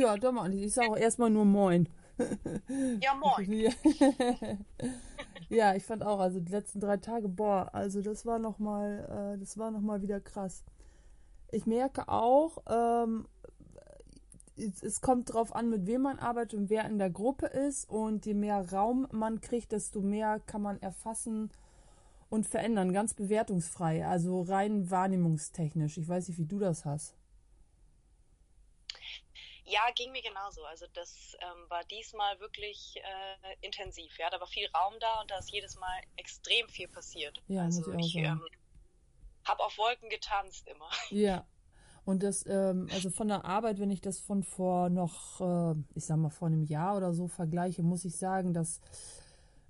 ja, doch mal. Ich sage auch erstmal nur Moin. Ja, moin. ja, ich fand auch, also die letzten drei Tage, boah, also das war nochmal, äh, das war nochmal wieder krass. Ich merke auch, ähm, es, es, kommt drauf an, mit wem man arbeitet und wer in der Gruppe ist. Und je mehr Raum man kriegt, desto mehr kann man erfassen und verändern. Ganz bewertungsfrei, also rein wahrnehmungstechnisch. Ich weiß nicht, wie du das hast. Ja, ging mir genauso. Also das ähm, war diesmal wirklich äh, intensiv. Ja, da war viel Raum da und da ist jedes Mal extrem viel passiert. Ja, also muss ich auch sagen. ähm, habe auf Wolken getanzt immer. Ja. Und das, ähm, also von der Arbeit, wenn ich das von vor noch, äh, ich sag mal, vor einem Jahr oder so vergleiche, muss ich sagen, dass,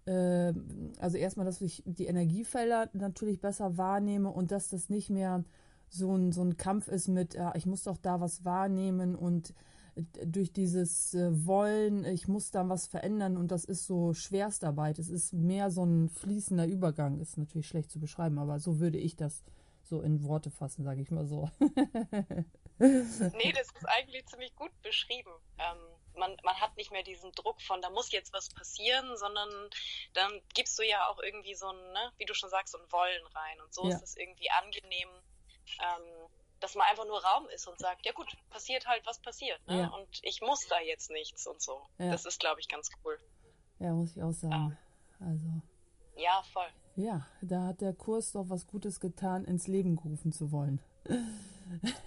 äh, also erstmal, dass ich die Energiefelder natürlich besser wahrnehme und dass das nicht mehr so ein, so ein Kampf ist mit, äh, ich muss doch da was wahrnehmen und durch dieses äh, Wollen, ich muss da was verändern und das ist so Schwerstarbeit. Es ist mehr so ein fließender Übergang. Ist natürlich schlecht zu beschreiben, aber so würde ich das so in Worte fassen, sage ich mal so. nee, das ist eigentlich ziemlich gut beschrieben. Ähm, man, man hat nicht mehr diesen Druck von, da muss jetzt was passieren, sondern dann gibst du ja auch irgendwie so ein, ne, wie du schon sagst, so ein Wollen rein. Und so Ja. ist es irgendwie angenehm, ähm, dass man einfach nur Raum ist und sagt, ja gut, passiert halt, was passiert. Ne? Ja. Und ich muss da jetzt nichts und so. Ja. Das ist, glaube ich, ganz cool. Ja, muss ich auch sagen. Also, Ja, voll. ja, da hat der Kurs doch was Gutes getan, ins Leben gerufen zu wollen.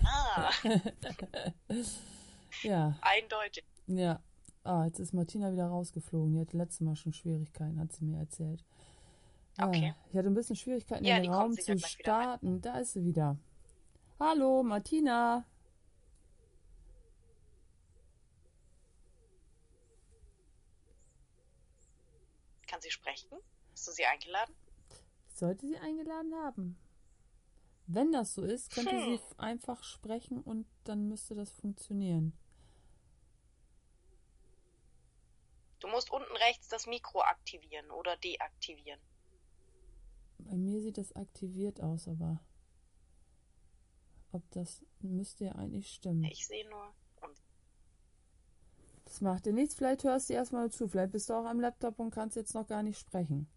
Ah, Ja, eindeutig. ja. Ah, jetzt ist Martina wieder rausgeflogen. Die hatte letztes Mal schon Schwierigkeiten, hat sie mir erzählt. Ja, Okay. Ich hatte ein bisschen Schwierigkeiten, Ja, den Raum zu starten. Da ist sie wieder. Hallo, Martina. Kann sie sprechen? Hast du sie eingeladen? Ich sollte sie eingeladen haben. Wenn das so ist, könnte Hm. sie einfach sprechen und dann müsste das funktionieren. Du musst unten rechts das Mikro aktivieren oder deaktivieren. Bei mir sieht das aktiviert aus, aber ob das müsste ja eigentlich stimmen. Ich sehe nur. Das macht dir nichts. Vielleicht hörst du erstmal zu. Vielleicht bist du auch am Laptop und kannst jetzt noch gar nicht sprechen.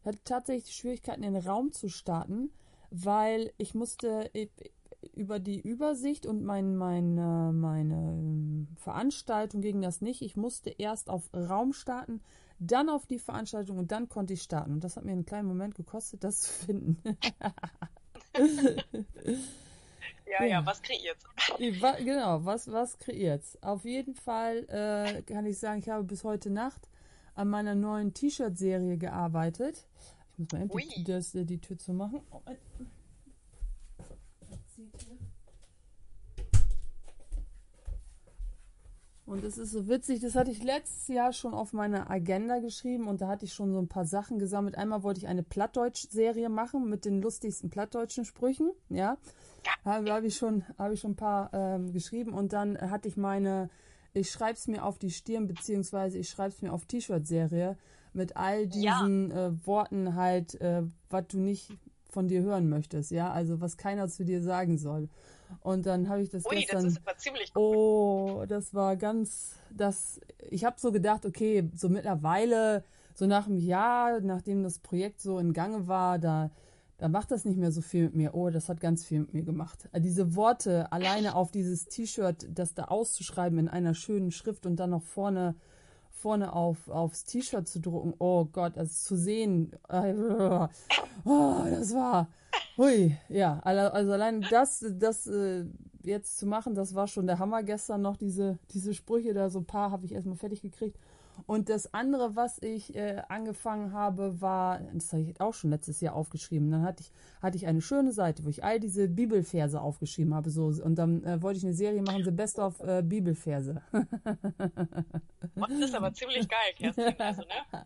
Ich hatte tatsächlich Schwierigkeiten, den Raum zu starten, weil ich musste äh, über die Übersicht und mein, äh, meine ähm, Veranstaltung ging das nicht. Ich musste erst auf Raum starten, dann auf die Veranstaltung und dann konnte ich starten. Und das hat mir einen kleinen Moment gekostet, das zu finden. ja, ja, Ja. was kreiert's? Genau, was, was kreiert's? Auf jeden Fall äh, kann ich sagen, ich habe bis heute Nacht an meiner neuen T-Shirt-Serie gearbeitet. Ich muss mal endlich Ui. das, äh, die Tür zu machen. Oh, Und es ist so witzig, das hatte ich letztes Jahr schon auf meine Agenda geschrieben und da hatte ich schon so ein paar Sachen gesammelt. Einmal wollte ich eine Plattdeutsch-Serie machen mit den lustigsten plattdeutschen Sprüchen, ja. Habe hab ich schon, habe ich schon ein paar ähm, geschrieben und dann hatte ich meine, ich schreibe es mir auf die Stirn beziehungsweise ich schreibe es mir auf T-Shirt-Serie mit all diesen äh, Worten halt, äh, was du nicht von dir hören möchtest, ja, also was keiner zu dir sagen soll. Und dann habe ich das Ui, das gestern. ist aber ziemlich cool. Oh, das war ganz, das, ich habe so gedacht, okay, so mittlerweile, so nach einem Jahr, nachdem das Projekt so in Gange war, da, da macht das nicht mehr so viel mit mir. Oh, das hat ganz viel mit mir gemacht. Äh, Diese Worte alleine auf dieses T-Shirt, das da auszuschreiben in einer schönen Schrift und dann noch vorne, vorne auf, aufs T-Shirt zu drucken. Oh Gott, das zu sehen. äh, Oh, das war, hui, ja, also allein das, das äh, jetzt zu machen, das war schon der Hammer gestern noch, diese, diese Sprüche da, so ein paar habe ich erstmal fertig gekriegt. Und das andere, was ich äh, angefangen habe, war, das habe ich auch schon letztes Jahr aufgeschrieben. Dann hatte ich, hatte ich eine schöne Seite, wo ich all diese Bibelverse aufgeschrieben habe. So, und dann äh, wollte ich eine Serie machen, The Best of äh, Bibelverse. Das ist aber ziemlich geil, Kerstin. Also, ne?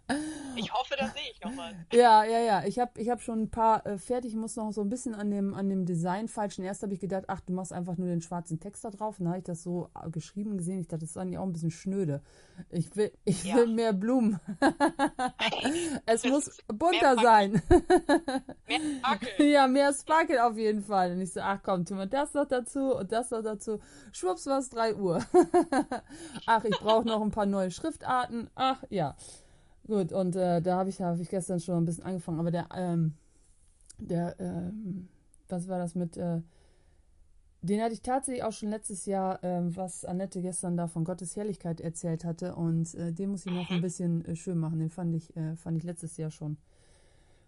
Ich hoffe, da sehe ich noch was. Ja, ja, ja. Ich habe ich hab schon ein paar äh, fertig. Ich muss noch so ein bisschen an dem, an dem Design falschen. Erst habe ich gedacht, ach, du machst einfach nur den schwarzen Text da drauf. Und dann habe ich das so äh, geschrieben gesehen. Ich dachte, das ist eigentlich auch ein bisschen schnöde. Ich will, Ich ja. will mehr Blumen. es muss bunter sein. mehr Sparkel. Ja, mehr Sparkel auf jeden Fall. Und ich so, ach komm, tun wir das noch dazu und das noch dazu. Schwupps war es 3 Uhr. ach, ich brauche noch ein paar neue Schriftarten. Ach, ja. Gut, und äh, da habe ich, hab ich gestern schon ein bisschen angefangen. Aber der, ähm, der, ähm, was war das mit, äh, den hatte ich tatsächlich auch schon letztes Jahr, ähm, was Annette gestern da von Gottes Herrlichkeit erzählt hatte. Und äh, den muss ich noch ein bisschen äh, schön machen. Den fand ich, äh, fand ich letztes Jahr schon,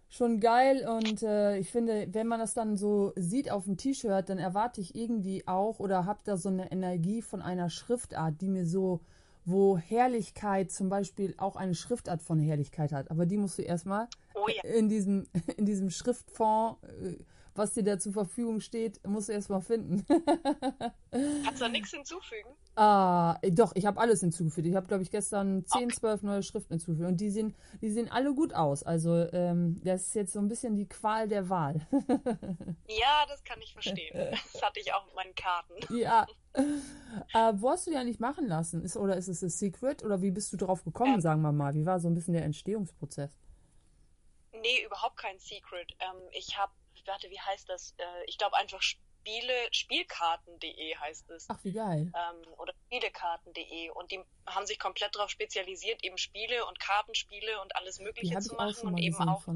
schon geil. Und äh, ich finde, wenn man das dann so sieht auf dem T-Shirt, dann erwarte ich irgendwie auch oder habe da so eine Energie von einer Schriftart, die mir so, wo Herrlichkeit zum Beispiel auch eine Schriftart von Herrlichkeit hat. Aber die musst du erstmal oh ja. in diesem, in diesem Schriftfond äh, was dir da zur Verfügung steht, musst du erst mal finden. Kannst du da nichts hinzufügen? Ah, doch, ich habe alles hinzugefügt. Ich habe, glaube ich, gestern 10, okay. 12 neue Schriften hinzugefügt. Und die sehen, die sehen alle gut aus. Also, ähm, das ist jetzt so ein bisschen die Qual der Wahl. ja, das kann ich verstehen. Das hatte ich auch mit meinen Karten. Ja. Äh, wo hast du die eigentlich machen lassen? Ist, oder ist es ein Secret? Oder wie bist du drauf gekommen, ähm, sagen wir mal? Wie war so ein bisschen der Entstehungsprozess? Nee, überhaupt kein Secret. Ähm, ich habe warte, wie heißt das? Äh, ich glaube einfach Spiele, Spielkarten.de heißt es. Ach, wie geil. Ähm, oder Spielekarten.de. Und die haben sich komplett darauf spezialisiert, eben Spiele und Kartenspiele und alles Mögliche zu machen. und eben auch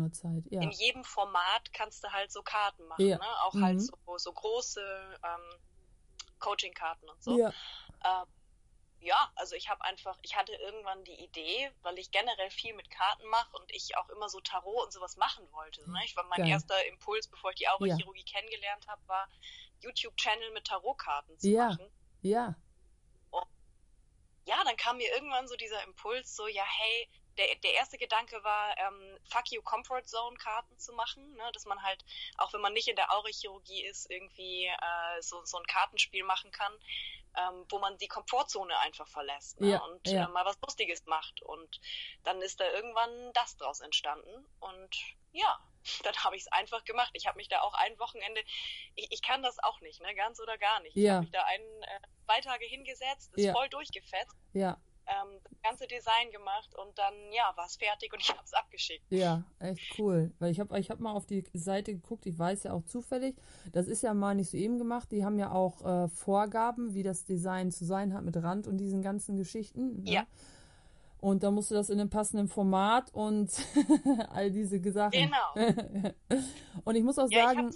ja. in jedem Format kannst du halt so Karten machen. Ja. Ne? Auch halt mhm. halt so, so große ähm, Coaching-Karten und so. Ja. Ähm, ja, also ich habe einfach, ich hatte irgendwann die Idee, weil ich generell viel mit Karten mache und ich auch immer so Tarot und sowas machen wollte. Ne? Ich war mein Geil. erster Impuls, bevor ich die Aurochirurgie ja. kennengelernt habe, war YouTube-Channel mit Tarotkarten zu ja. machen. Ja. Und ja, dann kam mir irgendwann so dieser Impuls, so ja, hey, der, der erste Gedanke war, ähm, Fuck You Comfort Zone Karten zu machen, ne? dass man halt, auch wenn man nicht in der Aurechirurgie ist, irgendwie äh, so, so ein Kartenspiel machen kann ähm, wo man die Komfortzone einfach verlässt ne? ja, und ja. Äh, mal was Lustiges macht. Und dann ist da irgendwann das draus entstanden. Und ja, dann habe ich es einfach gemacht. Ich habe mich da auch ein Wochenende, ich, ich, kann das auch nicht, ne, ganz oder gar nicht. Ja. Ich habe mich da ein, äh, zwei Tage hingesetzt, ist voll durchgefetzt. Ja ähm, das ganze Design gemacht und dann, ja, war es fertig und ich habe es abgeschickt. Ja, echt cool. Weil ich habe ich hab mal auf die Seite geguckt, ich weiß ja auch zufällig, das ist ja mal nicht so eben gemacht, die haben ja auch äh, Vorgaben, wie das Design zu sein hat mit Rand und diesen ganzen Geschichten. Ne? Ja. Und da musst du das in einem passenden Format und all diese Sachen. Genau. und ich muss auch ja, sagen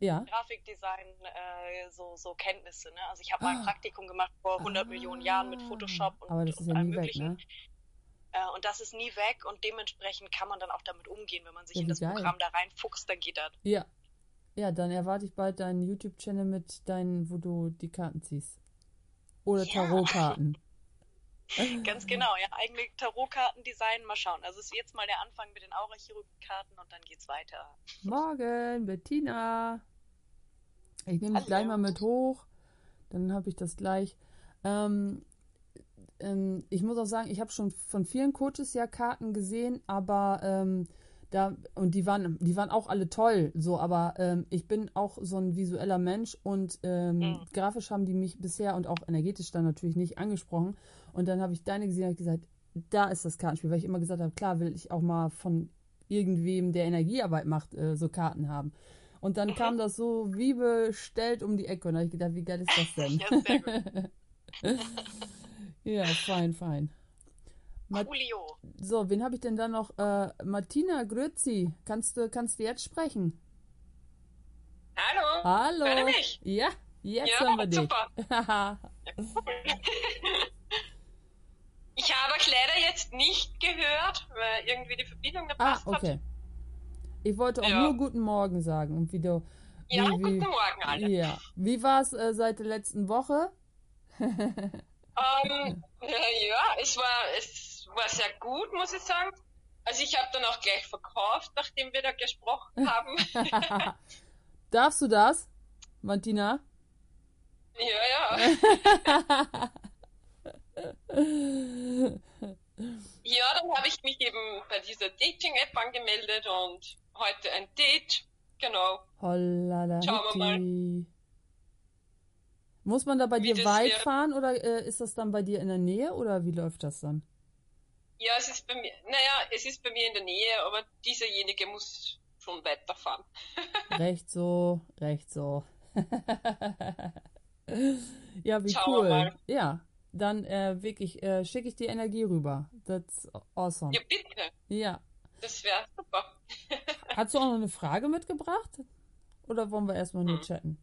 ja. Grafikdesign äh, so, so Kenntnisse. Ne? Also ich habe mal ein ah. Praktikum gemacht vor 100 ah. Millionen Jahren mit Photoshop und, Aber das ist ja nie möglichen. Weg, ne? äh, und das ist nie weg und dementsprechend kann man dann auch damit umgehen, wenn man sich ja, in das geil. Programm da reinfuchst, dann geht das. Ja. Ja, dann erwarte ich bald deinen YouTube-Channel mit deinen, wo du die Karten ziehst. Oder ja. Tarotkarten. Ganz genau, ja, eigene Tarotkarten designen, mal schauen. Also es ist jetzt mal der Anfang mit den Aura-Chirurgie-Karten und dann geht's weiter. Morgen, Bettina. Ich nehme dich gleich mal mit hoch. Dann habe ich das gleich. Ähm, ähm, ich muss auch sagen, ich habe schon von vielen Coaches ja Karten gesehen, aber ähm, da und die waren, die waren auch alle toll, so, aber ähm, ich bin auch so ein visueller Mensch und ähm, mhm. grafisch haben die mich bisher und auch energetisch dann natürlich nicht angesprochen. Und dann habe ich deine gesehen und gesagt, da ist das Kartenspiel, weil ich immer gesagt habe, klar will ich auch mal von irgendwem, der Energiearbeit macht, äh, so Karten haben. Und dann kam das so wie bestellt um die Ecke und da habe ich gedacht, wie geil ist das denn? Ja, sehr gut. ja, fein, fein. Ma Coolio. So, wen habe ich denn da noch? Äh, Martina Grützi, kannst du, kannst du jetzt sprechen? Hallo. Hallo. Hört mich? Ja, jetzt ja, haben wir dich. Super. ich habe euch leider jetzt nicht gehört, weil irgendwie die Verbindung gepasst ah, okay. hat. Ich wollte auch ja. nur guten Morgen sagen und wie du. Wie, ja, wie, guten Morgen alle. Ja. Wie war es äh, seit der letzten Woche? ähm, ja, es war, es war sehr gut, muss ich sagen. Also ich habe dann auch gleich verkauft, nachdem wir da gesprochen haben. Darfst du das, Martina? Ja, ja. ja, dann habe ich mich eben bei dieser Dating-App angemeldet und heute ein Date. Genau. Hollala. Schauen wir mal. Muss man da bei wie dir weit wäre. fahren oder äh, ist das dann bei dir in der Nähe oder wie läuft das dann? Ja, es ist bei mir, naja, es ist bei mir in der Nähe, aber dieserjenige muss schon weiterfahren. recht so, recht so. ja, wie Schauen cool. Ja, dann äh, wirklich äh, schicke ich die Energie rüber. That's awesome. Ja, bitte. Ja. Das wäre. Hast du auch noch eine Frage mitgebracht? Oder wollen wir erstmal nur Hm. chatten?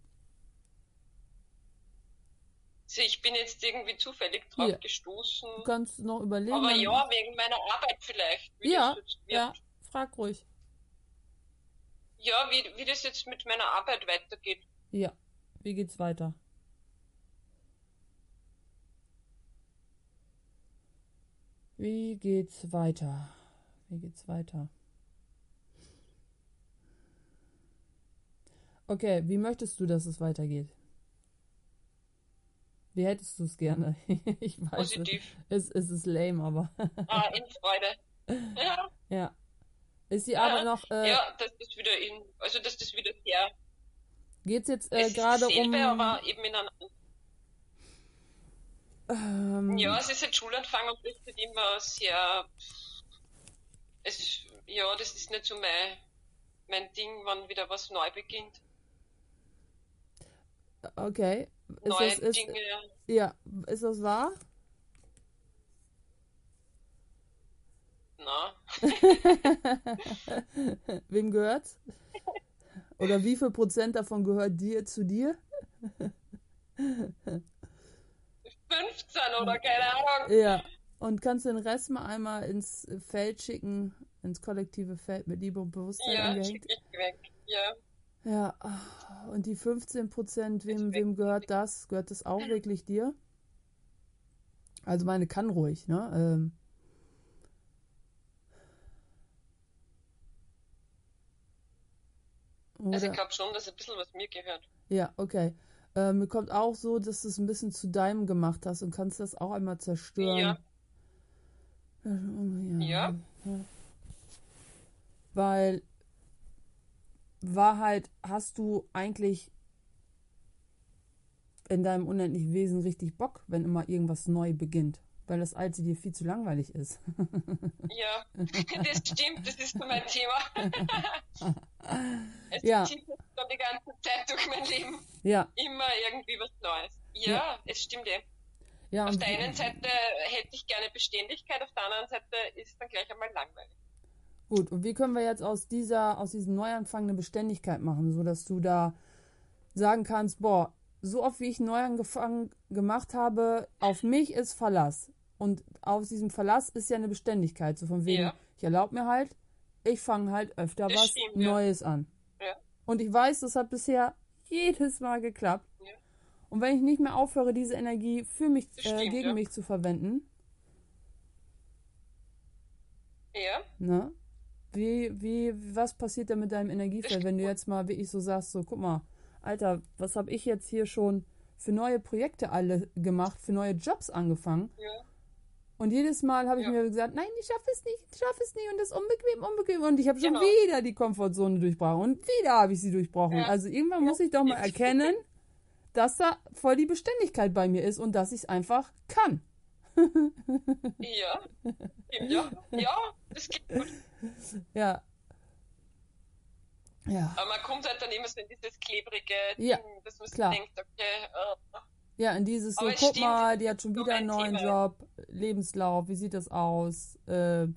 Ich bin jetzt irgendwie zufällig drauf Ja. gestoßen. Du kannst noch überlegen. Aber ja, wegen meiner Arbeit vielleicht. Ja, ja, frag ruhig. Ja, wie, wie das jetzt mit meiner Arbeit weitergeht. Ja, wie geht's weiter? Wie geht's weiter? Wie geht's weiter? Okay, wie möchtest du, dass es weitergeht? Wie hättest du es gerne? ich weiß es. Positiv. Es, es ist lame, aber Ah, in Freude. Ja, ja. Ist die Arbeit Ja, noch, äh, ja, das wieder in, also dass das wieder sehr, geht's jetzt äh, ist gerade um, aber eben in einem, ähm, ja, es ist halt Schulanfang und das ist immer sehr, es, ja, das ist nicht so mein, mein Ding, wann wieder was neu beginnt. Okay. Ist Neue das, ist, Dinge. ja, ist das wahr? Na, Wem gehört's? Oder wie viel Prozent davon gehört dir zu dir? 15 oder keine Ahnung. Ja. Und kannst du den Rest mal einmal ins Feld schicken, ins kollektive Feld mit Liebe und Bewusstsein Ja, angehängt? schick ich weg. Ja. Ja. Und die 15 Prozent, wem, wem gehört das? Gehört das auch wirklich dir? Also meine kann ruhig, ne? Ähm, Also ich glaube schon, dass ein bisschen was mir gehört. Ja, okay. Äh, mir kommt auch so, dass du es ein bisschen zu deinem gemacht hast und kannst das auch einmal zerstören. Ja. Ja. Ja. Weil Wahrheit hast du eigentlich in deinem unendlichen Wesen richtig Bock, wenn immer irgendwas neu beginnt. Weil das Alte dir viel zu langweilig ist. Ja, das stimmt, das ist so mein Thema. es Ja. zieht schon die ganze Zeit durch mein Leben. ja, Immer irgendwie was Neues. Ja, Ja. es stimmt eh. ja. Auf der einen Seite hätte ich gerne Beständigkeit, auf der anderen Seite ist dann gleich einmal langweilig. Gut, und wie können wir jetzt aus dieser, aus diesem Neuanfang eine Beständigkeit machen, so dass du da sagen kannst, boah, so oft wie ich Neuanfang gemacht habe, auf mich ist Verlass. Und aus diesem Verlass ist ja eine Beständigkeit, so von wegen, Ja. ich erlaube mir halt, ich fange halt öfter Das was stimmt, ja. Neues an. Ja. Und ich weiß, das hat bisher jedes Mal geklappt. Ja. Und wenn ich nicht mehr aufhöre, diese Energie für mich, äh, stimmt, gegen ja. mich zu verwenden, Ja, Ne? Wie, wie, was passiert denn mit deinem Energiefeld, wenn du jetzt mal wirklich so sagst, so, guck mal, Alter, was habe ich jetzt hier schon für neue Projekte alle gemacht, für neue Jobs angefangen? ja, Und jedes Mal habe ich Ja. mir gesagt, nein, ich schaffe es nicht, ich schaffe es nicht und das ist unbequem, unbequem. Und ich habe schon Genau. wieder die Komfortzone durchbrochen und wieder habe ich sie durchbrochen. Ja. Also irgendwann muss ich doch mal erkennen, dass da voll die Beständigkeit bei mir ist und dass ich es einfach kann. ja, ja, ja, das geht gut. Ja. Ja. Aber man kommt halt dann immer so in dieses klebrige Ja, Ding, dass man sich klar. denkt, okay, äh, Ja, in dieses so, guck stimmt, mal, die hat schon wieder einen neuen Thema. Job, Lebenslauf, wie sieht das aus? Ähm,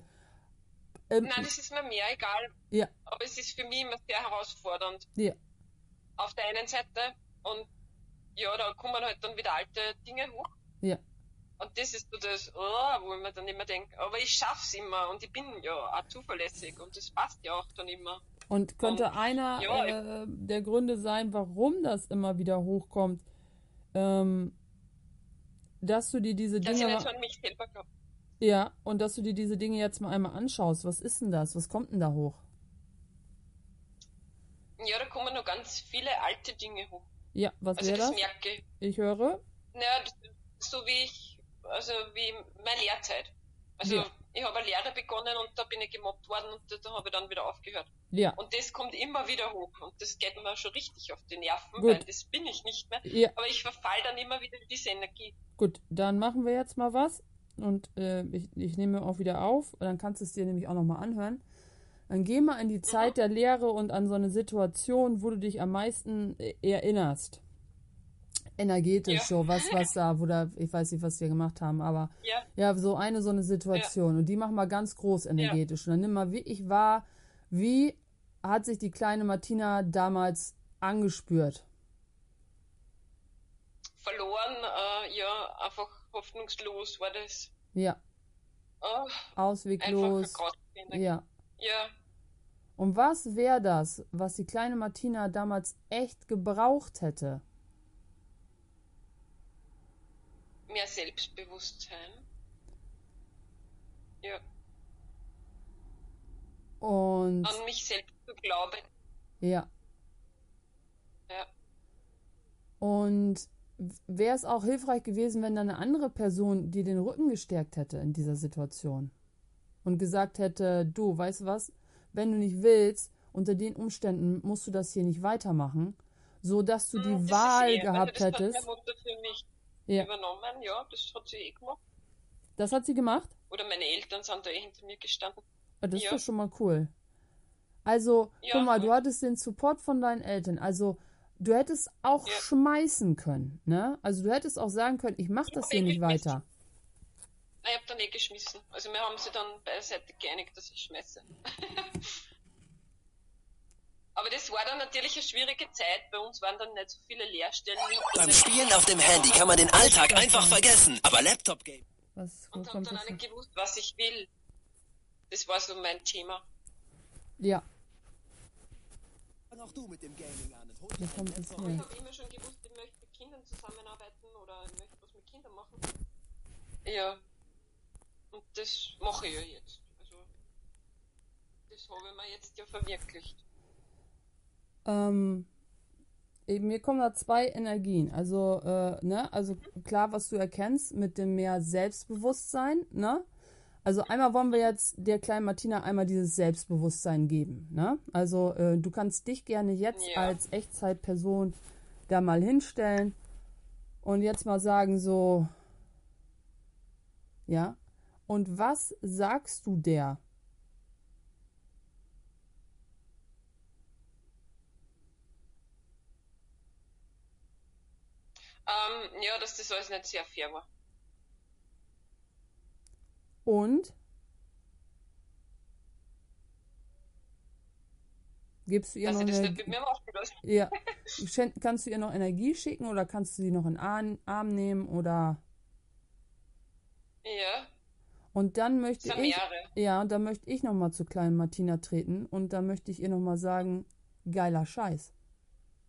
ähm, nein, das ist mir mehr egal. ja, Aber es ist für mich immer sehr herausfordernd. ja, Auf der einen Seite und ja, da kommen halt dann wieder alte Dinge hoch. ja, Und das ist so das, oh, wo ich mir dann immer denke, aber ich schaff's immer und ich bin ja auch zuverlässig und das passt ja auch dann immer. Und könnte Und, einer ja, äh, der Gründe sein, warum das immer wieder hochkommt, ähm, dass du dir diese Dass ich Dinge, nicht so an mich selber glaube. ja, und dass du dir diese Dinge jetzt mal einmal anschaust. Was ist denn das? Was kommt denn da hoch? Ja, da kommen noch ganz viele alte Dinge hoch. Ja, was Also wäre das das? merke ich. Ich höre. Naja, so wie ich, also wie meine Lehrzeit. Also Ja. ich habe eine Lehre begonnen und da bin ich gemobbt worden und da, da habe ich dann wieder aufgehört. Ja, Und das kommt immer wieder hoch und das geht mir schon richtig auf die Nerven, Gut. weil das bin ich nicht mehr. ja, Aber ich verfall dann immer wieder in diese Energie. gut. Dann machen wir jetzt mal was. und äh, ich, ich nehme auch wieder auf, dann kannst du es dir nämlich auch nochmal anhören. Dann geh mal in die Zeit der Lehre und an so eine Situation, wo du dich am meisten äh, erinnerst. Energetisch, Ja. so was, was da, wo da, ich weiß nicht, was die gemacht haben, aber Ja. ja, so eine so eine Situation. Und die machen wir ganz groß energetisch. Und dann nimm mal wirklich wahr, wie hat sich die kleine Martina damals angespürt? Verloren, äh, ja, einfach hoffnungslos war das. Ja, Oh, ausweglos. Ja. Ja, Und was wäre das, was die kleine Martina damals echt gebraucht hätte? Mehr Selbstbewusstsein. Ja, Und an mich selbst zu glauben. ja. Ja. Und wäre es auch hilfreich gewesen, wenn da eine andere Person dir den Rücken gestärkt hätte in dieser Situation und gesagt hätte, du, weißt du was, wenn du nicht willst, unter den Umständen musst du das hier nicht weitermachen, so dass du die Hm, das Wahl eh, gehabt hättest. Hat meine Mutter für mich Ja. übernommen, ja, das hat sie eh gemacht. Das hat sie gemacht? Oder meine Eltern sind da eh hinter mir gestanden. Ah, Das Ja. ist doch schon mal cool. Also, Ja, guck mal, du voll. hattest den Support von deinen Eltern. Also, du hättest auch Ja. schmeißen können, ne? Also, du hättest auch sagen können, ich mach das hab hier eh nicht geschmissen. weiter. Ich habe dann eh geschmissen. Also wir haben sie dann beiseite geeinigt, dass ich schmeiße. Aber das war dann natürlich eine schwierige Zeit. Bei uns waren dann nicht so viele Lehrstellen. Beim Spielen auf dem Handy kann man den Alltag einfach vergessen. Aber Laptop-Game. Was, wo Und habe dann auch nicht gewusst, was ich will. Das war so mein Thema. Ja, Fang auch du mit dem Gaming an. und. Ich habe immer schon gewusst, ich möchte mit Kindern zusammenarbeiten oder ich möchte was mit Kindern machen. Ja. Und das mache ich ja jetzt. Also, das habe ich mir jetzt ja verwirklicht. Ähm, eben, mir kommen da zwei Energien. Also, äh, ne, also klar, was du erkennst mit dem mehr Selbstbewusstsein, ne? Also einmal wollen wir jetzt der kleinen Martina einmal dieses Selbstbewusstsein geben, ne? Also äh, du kannst dich gerne jetzt Ja. als Echtzeitperson da mal hinstellen und jetzt mal sagen so, ja. Und was sagst du der? Ähm, ja, dass das alles nicht sehr fair war. Und gibst du ihr Dass noch das eine, nicht mit mir machen ja, kannst du ihr noch Energie schicken oder kannst du sie noch in den Arm, nehmen oder Ja, und dann möchte ich mehrere. ja, und dann möchte ich noch mal zu kleinen Martina treten und dann möchte ich ihr noch mal sagen, geiler Scheiß.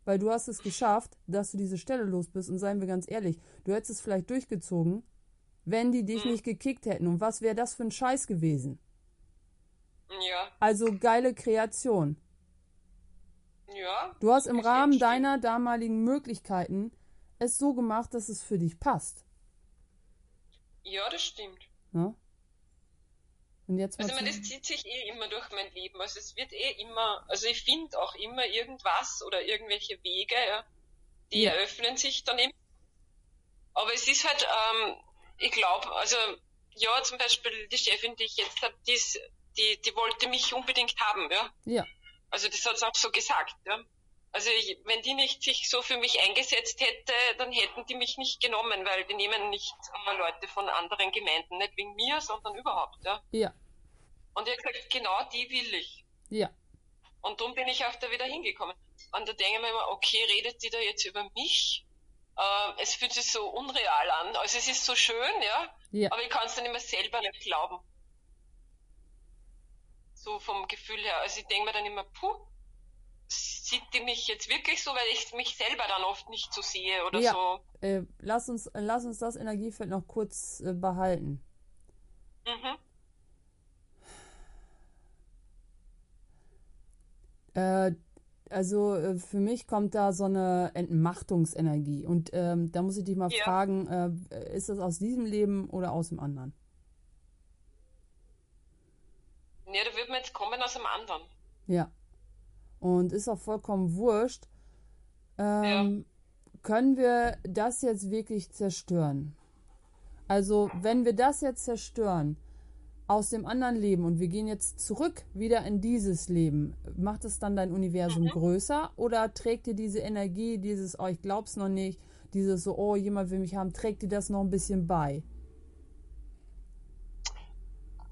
Weil du hast es geschafft, dass du diese Stelle los bist und seien wir ganz ehrlich, du hättest es vielleicht durchgezogen, wenn die dich Mhm. nicht gekickt hätten und was wäre das für ein Scheiß gewesen? Ja, Also geile Kreation. ja. Du hast im Rahmen deiner damaligen Möglichkeiten es so gemacht, dass es für dich passt. Ja, das stimmt. Ne? Und jetzt Also ich meine, das zieht sich eh immer durch mein Leben. Also es wird eh immer, also ich finde auch immer irgendwas oder irgendwelche Wege, ja, die Ja. eröffnen sich dann eben. Aber es ist halt, ähm, ich glaube, also ja, zum Beispiel die Chefin, die ich jetzt habe, die, ist- die, die wollte mich unbedingt haben, ja. ja, Also das hat sie auch so gesagt, ja. Also ich, wenn die nicht sich so für mich eingesetzt hätte, dann hätten die mich nicht genommen, weil die nehmen nicht immer Leute von anderen Gemeinden, nicht wegen mir, sondern überhaupt, ja. ja, Und ich habe gesagt, genau die will ich. ja, Und darum bin ich auch da wieder hingekommen. Und da denke ich mir immer, okay, redet die da jetzt über mich? Äh, es fühlt sich so unreal an. Also es ist so schön, ja, ja, aber ich kann es dann immer selber nicht glauben. So vom Gefühl her. Also ich denke mir dann immer, puh, sieht die mich jetzt wirklich so, weil ich mich selber dann oft nicht so sehe oder Ja. so. äh, lass uns, lass uns das Energiefeld noch kurz äh, behalten. Mhm. Äh, also äh, für mich kommt da so eine Entmachtungsenergie und ähm, da muss ich dich mal Ja. fragen, äh, ist das aus diesem Leben oder aus dem anderen? Ja, da wird man jetzt kommen aus einem anderen. Ja. Und ist auch vollkommen wurscht. Ähm, Können wir das jetzt wirklich zerstören? Also, wenn wir das jetzt zerstören aus dem anderen Leben und wir gehen jetzt zurück wieder in dieses Leben, macht es dann dein Universum größer oder trägt dir diese Energie, dieses, oh, ich glaub's noch nicht, dieses so, oh, jemand will mich haben, trägt dir das noch ein bisschen bei?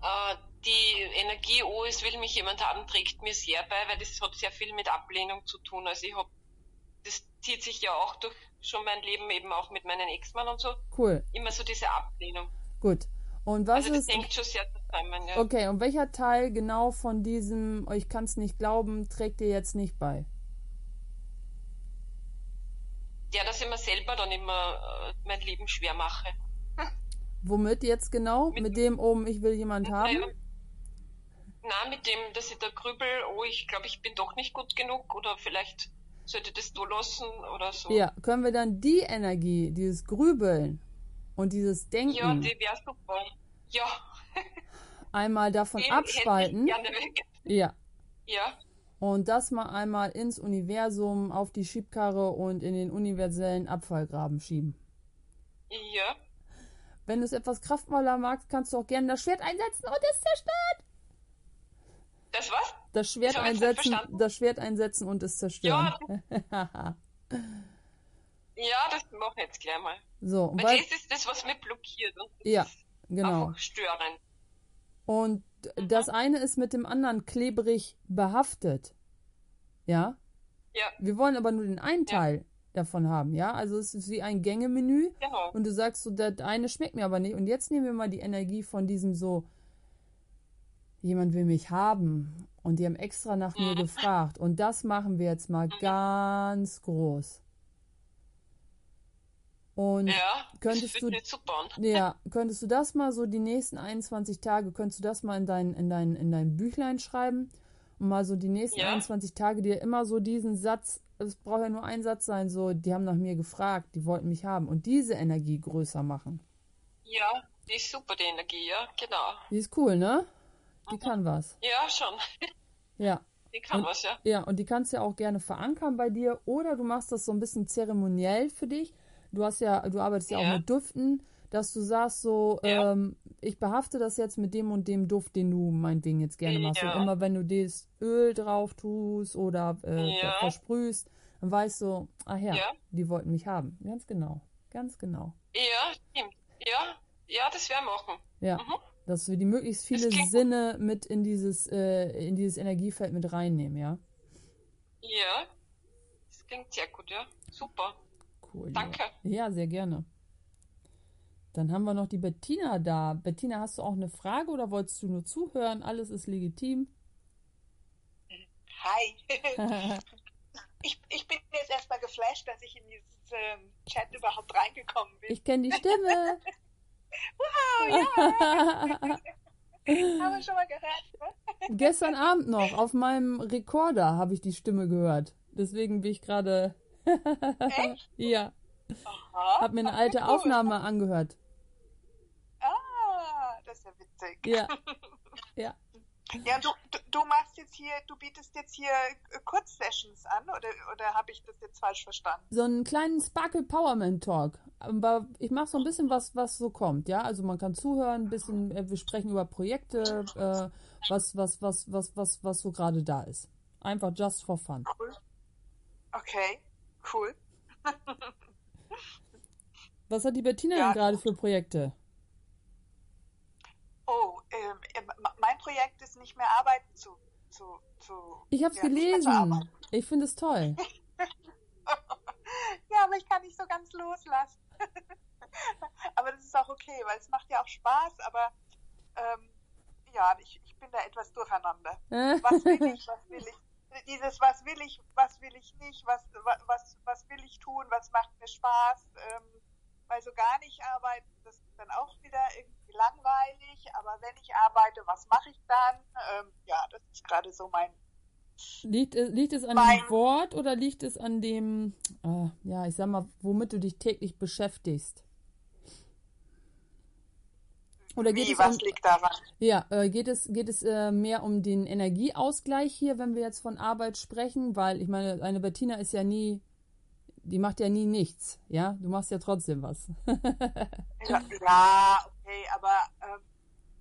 Äh, die Energie, oh, es will mich jemand haben, trägt mir sehr bei, weil das hat sehr viel mit Ablehnung zu tun. Also ich habe, das zieht sich ja auch durch schon mein Leben eben auch mit meinen Ex-Mann und so. Cool, Immer so diese Ablehnung. gut. Und was Also das ist. hängt schon sehr zusammen, ja. Okay, und welcher Teil genau von diesem, oh, ich kann's nicht glauben, trägt dir jetzt nicht bei? Ja, dass ich mir selber dann immer äh, mein Leben schwer mache. Womit jetzt genau? Mit, dem oben, ich will jemand haben? Naja, na, mit dem, dass ich da grübel, oh, ich glaube, ich bin doch nicht gut genug oder vielleicht sollte das so lassen oder so. Ja, können wir dann die Energie, dieses Grübeln und dieses Ja, Denken die wäre super. Ja, einmal davon die abspalten? Weg. Ja. Ja, Und das mal einmal ins Universum, auf die Schiebkarre und in den universellen Abfallgraben schieben. ja. Wenn du es etwas kraftvoller magst, kannst du auch gerne das Schwert einsetzen und es zerstört. Das was? Das Schwert einsetzen, das Schwert einsetzen und es zerstören. Ja, das mache ich jetzt gleich mal. so, Weil weil, das ist das, was mich blockiert. Ja, ist genau. Störend. Und das eine ist mit dem anderen klebrig behaftet. Ja? Ja, Wir wollen aber nur den einen Ja. Teil davon haben, ja? Also es ist wie ein Gängemenü genau. und du sagst so, das eine schmeckt mir aber nicht. Und jetzt nehmen wir mal die Energie von diesem so, jemand will mich haben und die haben extra nach mir Mhm. gefragt. Und das machen wir jetzt mal ganz groß. Und Ja, könntest du- ja, könntest du das mal so die nächsten 21 Tage, könntest du das mal in dein, in dein, in dein Büchlein schreiben und mal so die nächsten Ja. 21 Tage dir immer so diesen Satz, es braucht ja nur ein Satz sein, so, die haben nach mir gefragt, die wollten mich haben und diese Energie größer machen. Ja, die ist super, die Energie, ja, genau. Die ist cool, ne? Die kann was. Ja, schon. Ja. Die kann Und- was, ja. Ja, und die kannst du ja auch gerne verankern bei dir oder du machst das so ein bisschen zeremoniell für dich. Du hast ja, du arbeitest ja, auch Ja. mit Düften, dass du sagst so, Ja. ähm, ich behafte das jetzt mit dem und dem Duft, den du meinetwegen jetzt gerne machst. Ja. Und immer wenn du das Öl drauf tust oder äh, versprühst, dann weißt du, ach ja, die wollten mich haben. Ganz genau. Ganz genau. Ja, stimmt. Ja, ja, das werden wir machen. Ja. Mhm. Dass wir die möglichst viele. Sinne mit in dieses, äh, in dieses Energiefeld mit reinnehmen, ja. Ja, das klingt sehr gut, ja. Super. Cool. Danke. Ja. ja, sehr gerne. Dann haben wir noch die Bettina da. Bettina, hast du auch eine Frage oder wolltest du nur zuhören? Alles ist legitim. Hi. ich, ich bin jetzt erstmal geflasht, dass ich in dieses ähm, Chat überhaupt reingekommen bin. Ich kenne die Stimme. Haben wir schon mal gehört, ne? Gestern Abend noch auf meinem Rekorder habe ich die Stimme gehört. Deswegen bin ich gerade. Echt? ja, Aha. habe mir eine alte Cool. Aufnahme angehört. Ah, das ist ja witzig. Ja. Ja. Ja, du, du, du machst jetzt hier, du bietest jetzt hier äh, Kurzsessions an, oder, oder habe ich das jetzt falsch verstanden? so einen kleinen Sparkle Powerman Talk. Aber ich mache so ein bisschen was, was so kommt, ja. Also man kann zuhören, ein bisschen, äh, wir sprechen über Projekte, äh, was, was, was, was, was, was so gerade da ist. Einfach just for fun. Cool. Okay, cool. Was hat die Bettina Ja. denn gerade für Projekte? Oh, ähm, äh, mein Projekt ist nicht mehr arbeiten zu, zu, zu Ich habe es ja, gelesen. Ich finde es toll. Ja, aber ich kann nicht so ganz loslassen. aber das ist auch okay, weil es macht ja auch Spaß, aber ähm, ja, ich, ich bin da etwas durcheinander. Was will ich, was will ich? Dieses, was will ich, was will ich nicht, was, wa- was, was will ich tun, was macht mir Spaß, ähm, weil so gar nicht arbeiten, das ist dann auch wieder irgendwie langweilig, aber wenn ich arbeite, was mache ich dann? Ähm, ja, das ist gerade so mein, Liegt, es- liegt es an Mein- dem Wort oder liegt es an dem, äh, ja, ich sag mal, womit du dich täglich beschäftigst? Oder geht wie, es was um, liegt daran? Ja, äh, geht es, geht es äh, mehr um den Energieausgleich hier, wenn wir jetzt von Arbeit sprechen? Weil ich meine, eine Bettina ist ja nie die macht ja nie nichts, ja? Du machst ja trotzdem was. ja, ja, okay, aber ähm,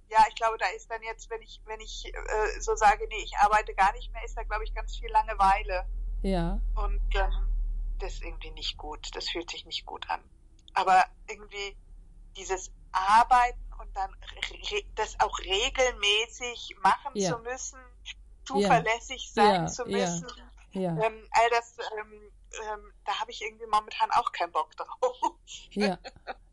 ja, ich glaube, da ist dann jetzt, wenn ich, wenn ich äh, so sage, nee, ich arbeite gar nicht mehr, ist da, glaube ich, ganz viel Langeweile. Ja. Und ähm, das ist irgendwie nicht gut. Das fühlt sich nicht gut an. Aber irgendwie dieses Arbeiten und dann das auch regelmäßig machen ja. zu müssen, zuverlässig ja. sein ja. zu müssen, ähm, all das, ähm, ähm, da habe ich irgendwie momentan auch keinen Bock drauf. Ja.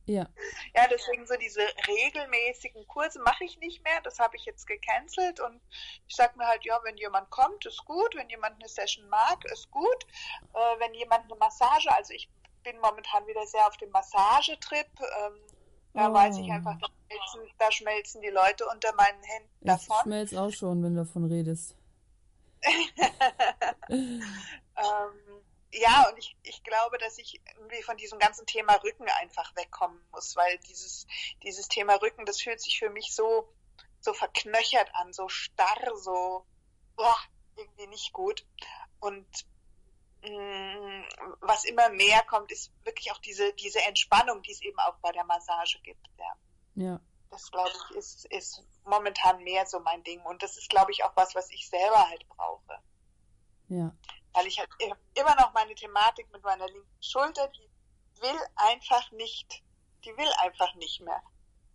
Ja. Ja, deswegen so diese regelmäßigen Kurse mache ich nicht mehr. Das habe ich jetzt gecancelt und ich sage mir halt, ja, wenn jemand kommt, ist gut. Wenn jemand eine Session mag, ist gut. Äh, wenn jemand eine Massage, also ich bin momentan wieder sehr auf dem Massagetrip. Ähm, da oh. weiß ich einfach, da schmelzen, da schmelzen, die Leute unter meinen Händen ich davon. Ich schmelze auch schon, wenn du davon redest. ähm, ja, und ich, ich glaube, dass ich irgendwie von diesem ganzen Thema Rücken einfach wegkommen muss, weil dieses, dieses Thema Rücken, das fühlt sich für mich so, so verknöchert an, so starr, so boah, irgendwie nicht gut. Und was immer mehr kommt, ist wirklich auch diese, diese Entspannung, die es eben auch bei der Massage gibt. Ja. ja. Das, glaube ich, ist, ist momentan mehr so mein Ding. Und das ist, glaube ich, auch was, was ich selber halt brauche. Ja weil ich halt immer noch meine Thematik mit meiner linken Schulter, die will einfach nicht, die will einfach nicht mehr.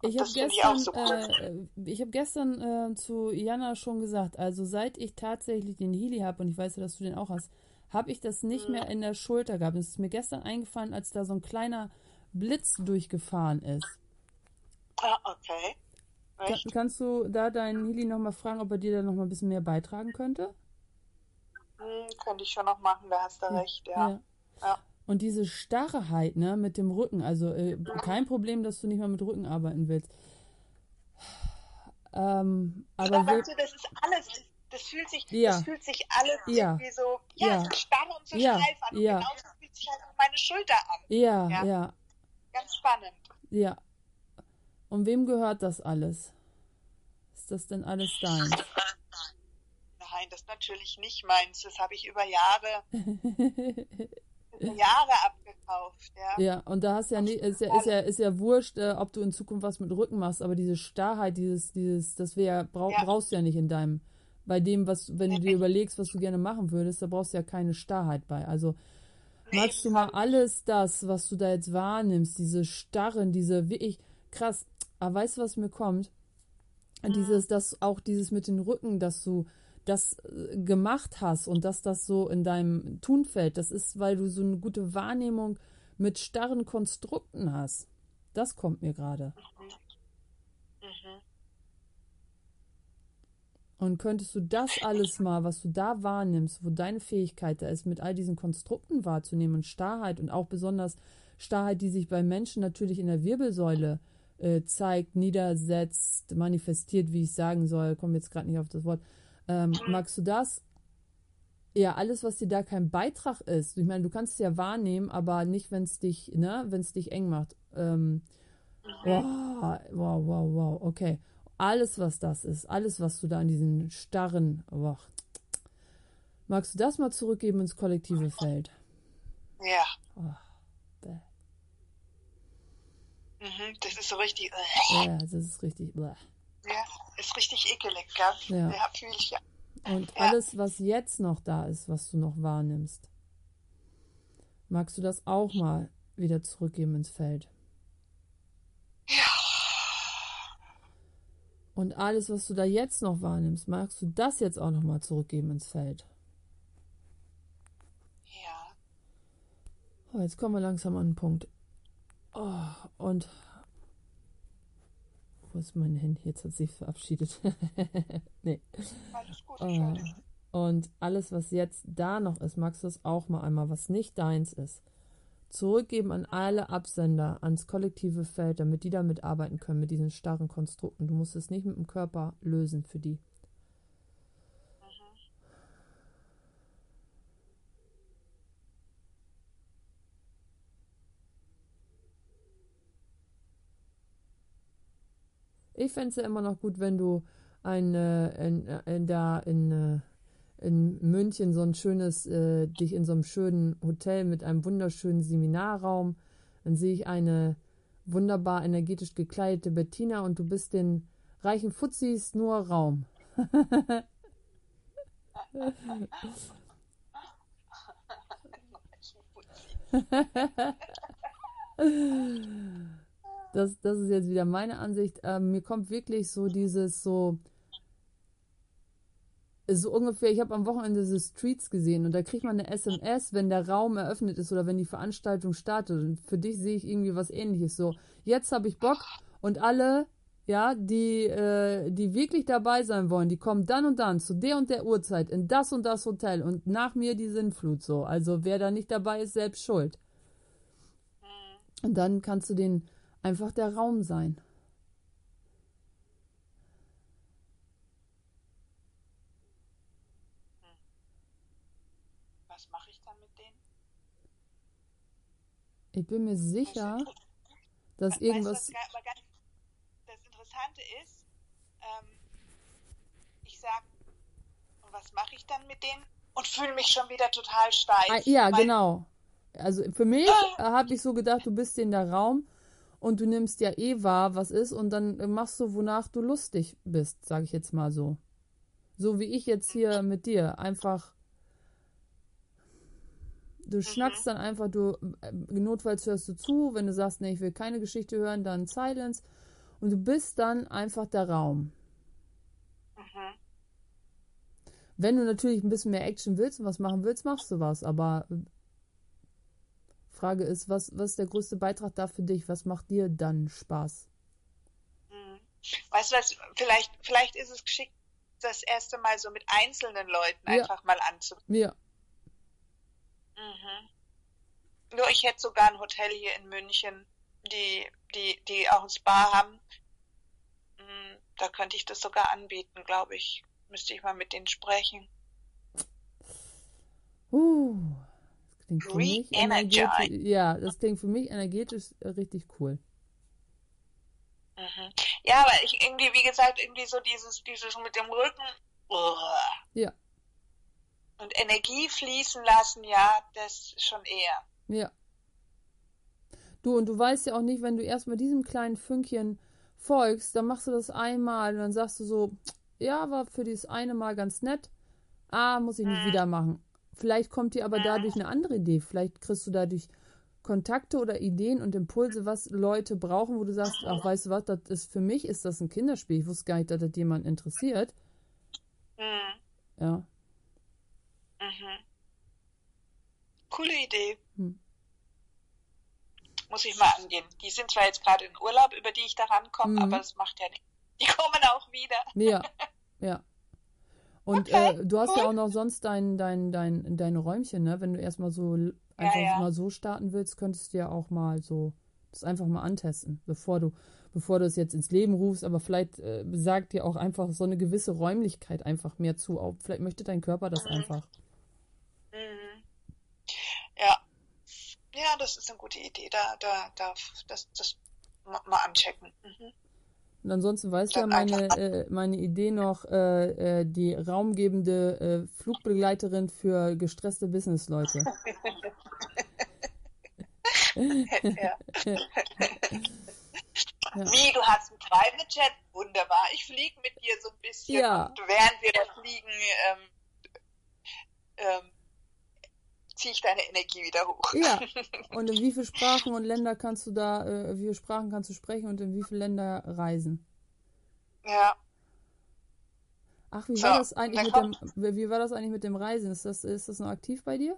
Und ich habe gestern, ich, so cool. äh, ich hab gestern äh, zu Jana schon gesagt, also seit ich tatsächlich den Healy habe, und ich weiß ja, dass du den auch hast, habe ich das nicht mhm. mehr in der Schulter gehabt. Es ist mir gestern eingefallen, als da so ein kleiner Blitz durchgefahren ist. Ah, okay. Kann, kannst du da deinen Healy nochmal fragen, ob er dir da nochmal ein bisschen mehr beitragen könnte? Hm, könnte ich schon noch machen, da hast du ja, recht, ja. ja. ja. Und diese Starrheit, ne, mit dem Rücken, also äh, kein Problem, dass du nicht mal mit Rücken arbeiten willst. Ähm, aber ja, weißt du, das ist alles, das fühlt sich, ja. das fühlt sich alles ja. irgendwie so, ja, ja. so starr und so ja. steif an. Und ja. genauso fühlt sich halt auch meine Schulter an. Ja, ja, ja. Ganz spannend. Ja. Und wem gehört das alles? Ist das denn alles dein? Nein, das ist natürlich nicht meins. Das habe ich über Jahre, über Jahre abgekauft. Ja. ja, und da hast ja nicht, ist ja, ist ja, ist ja wurscht, äh, ob du in Zukunft was mit Rücken machst, aber diese Starrheit, dieses, dieses, das brauch, ja. brauchst du ja nicht in deinem, bei dem, was, wenn du dir überlegst, was du gerne machen würdest, da brauchst du ja keine Starrheit bei. Also, magst du mal alles das, was du da jetzt wahrnimmst, diese Starren, diese wirklich krass, aber weißt du, was mir kommt? Mhm. Dieses, das, auch dieses mit den Rücken, dass du, das äh, gemacht hast und dass das so in deinem Tun fällt, das ist, weil du so eine gute Wahrnehmung mit starren Konstrukten hast. Das kommt mir gerade. Mhm. Mhm. Und könntest du das alles mal, was du da wahrnimmst, wo deine Fähigkeit da ist, mit all diesen Konstrukten wahrzunehmen und Starrheit und auch besonders Starrheit, die sich bei Menschen natürlich in der Wirbelsäule äh, zeigt, niedersetzt, manifestiert, wie ich sagen soll, komme jetzt gerade nicht auf das Wort, ähm, magst du das? Ja, alles, was dir da kein Beitrag ist. Ich meine, du kannst es ja wahrnehmen, aber nicht, wenn es dich, ne, wenn es dich eng macht. Ähm, wow, wow, wow, wow, okay. Alles, was das ist, alles, was du da an diesen starren, wow. magst du das mal zurückgeben ins kollektive Feld? Ja. Oh, mhm, das ist so richtig. Äh. Ja, das ist richtig. Bäh. Ja, ist richtig ekelig, gell? Ja. ja fühle ich ja. Und ja. alles, was jetzt noch da ist, was du noch wahrnimmst, magst du das auch mal wieder zurückgeben ins Feld? Und alles, was du da jetzt noch wahrnimmst, magst du das jetzt auch noch mal zurückgeben ins Feld? Ja. Oh, jetzt kommen wir langsam an den Punkt. Oh, und wo ist mein Handy? Jetzt hat sich verabschiedet. nee. Alles gut, uh, und alles, was jetzt da noch ist, magst du es auch mal einmal, was nicht deins ist, zurückgeben an alle Absender, ans kollektive Feld, damit die damit arbeiten können, mit diesen starren Konstrukten. Du musst es nicht mit dem Körper lösen für die. Ich fände es ja immer noch gut, wenn du ein, äh, in, in, da in, äh, in München so ein schönes, äh, dich in so einem schönen Hotel mit einem wunderschönen Seminarraum. Dann sehe ich eine wunderbar energetisch gekleidete Bettina und du bist den reichen Fuzis nur Raum. das, das ist jetzt wieder meine Ansicht. Ähm, mir kommt wirklich so dieses so so ungefähr, ich habe am Wochenende diese Streets gesehen und da kriegt man eine SMS, wenn der Raum eröffnet ist oder wenn die Veranstaltung startet. Und für dich sehe ich irgendwie was ähnliches. So, jetzt habe ich Bock und alle, ja, die, äh, die wirklich dabei sein wollen, die kommen dann und dann zu der und der Uhrzeit in das und das Hotel und nach mir die Sinnflut so. Also wer da nicht dabei ist, selbst schuld. Mhm. Und dann kannst du den einfach der Raum sein. Ich bin mir sicher, dass weißt, irgendwas. Du, das, das Interessante ist, ähm, ich sag, was mache ich dann mit denen? Und fühle mich schon wieder total steif. Ah, ja, genau. Also für mich äh, habe ich so gedacht, du bist in der Raum und du nimmst ja eh wahr, was ist, und dann machst du, wonach du lustig bist, sage ich jetzt mal so. So wie ich jetzt hier mit dir. Einfach Du mhm. schnackst dann einfach, du äh, notfalls hörst du zu, wenn du sagst, nee, ich will keine Geschichte hören, dann Silence. Und du bist dann einfach der Raum. Mhm. Wenn du natürlich ein bisschen mehr Action willst und was machen willst, machst du was. Aber Frage ist, was, was ist der größte Beitrag da für dich? Was macht dir dann Spaß? Mhm. Weißt du was, vielleicht, vielleicht ist es geschickt, das erste Mal so mit einzelnen Leuten ja. einfach mal anzufangen. Ja. Mhm. Nur ich hätte sogar ein Hotel hier in München, die, die, die auch ein Spa haben. Mhm, da könnte ich das sogar anbieten, glaube ich. Müsste ich mal mit denen sprechen. Uh, das klingt für mich energetisch. Ja, das klingt für mich energetisch richtig cool. Mhm. Ja, aber ich irgendwie, wie gesagt, irgendwie so dieses, dieses mit dem Rücken. Uh. Ja und Energie fließen lassen, ja, das schon eher. Ja. Du, und du weißt ja auch nicht, wenn du erstmal diesem kleinen Fünkchen folgst, dann machst du das einmal und dann sagst du so, ja, war für dieses eine Mal ganz nett. Ah, muss ich nicht mhm. wieder machen. Vielleicht kommt dir aber mhm. dadurch eine andere Idee. Vielleicht kriegst du dadurch Kontakte oder Ideen und Impulse, was Leute brauchen, wo du sagst, ach, weißt du was, das ist für mich ist das ein Kinderspiel. Ich wusste gar nicht, dass das jemand interessiert. Mhm. Ja. Mhm. Coole Idee. Hm. Muss ich mal angehen. Die sind zwar jetzt gerade in Urlaub, über die ich da rankomme, mhm. aber das macht ja nichts. Die kommen auch wieder. Ja, ja. Und okay, äh, du hast cool. ja auch noch sonst dein, dein, dein, deine Räumchen, ne? Wenn du erstmal so einfach ja, ja. mal so starten willst, könntest du ja auch mal so das einfach mal antesten, bevor du, bevor du es jetzt ins Leben rufst, aber vielleicht äh, sagt dir auch einfach so eine gewisse Räumlichkeit einfach mehr zu. Auch, vielleicht möchte dein Körper das mhm. einfach. Ja. Ja, das ist eine gute Idee. Da, da, da, das, das mal anchecken. Mhm. Und ansonsten weißt du ja meine, äh, meine Idee noch, äh, äh, die raumgebende äh, Flugbegleiterin für gestresste Businessleute. ja. ja. Wie, du hast einen Private Chat? Wunderbar. Ich fliege mit dir so ein bisschen. Ja. Und während wir da fliegen, ähm, ähm, ziehe ich deine Energie wieder hoch. Ja. Und in wie viele Sprachen und Länder kannst du da, äh, wie viele Sprachen kannst du sprechen und in wie viele Länder reisen? Ja. Ach, wie so, war das eigentlich mit dem, wie war das eigentlich mit dem Reisen? Ist das, ist das noch aktiv bei dir?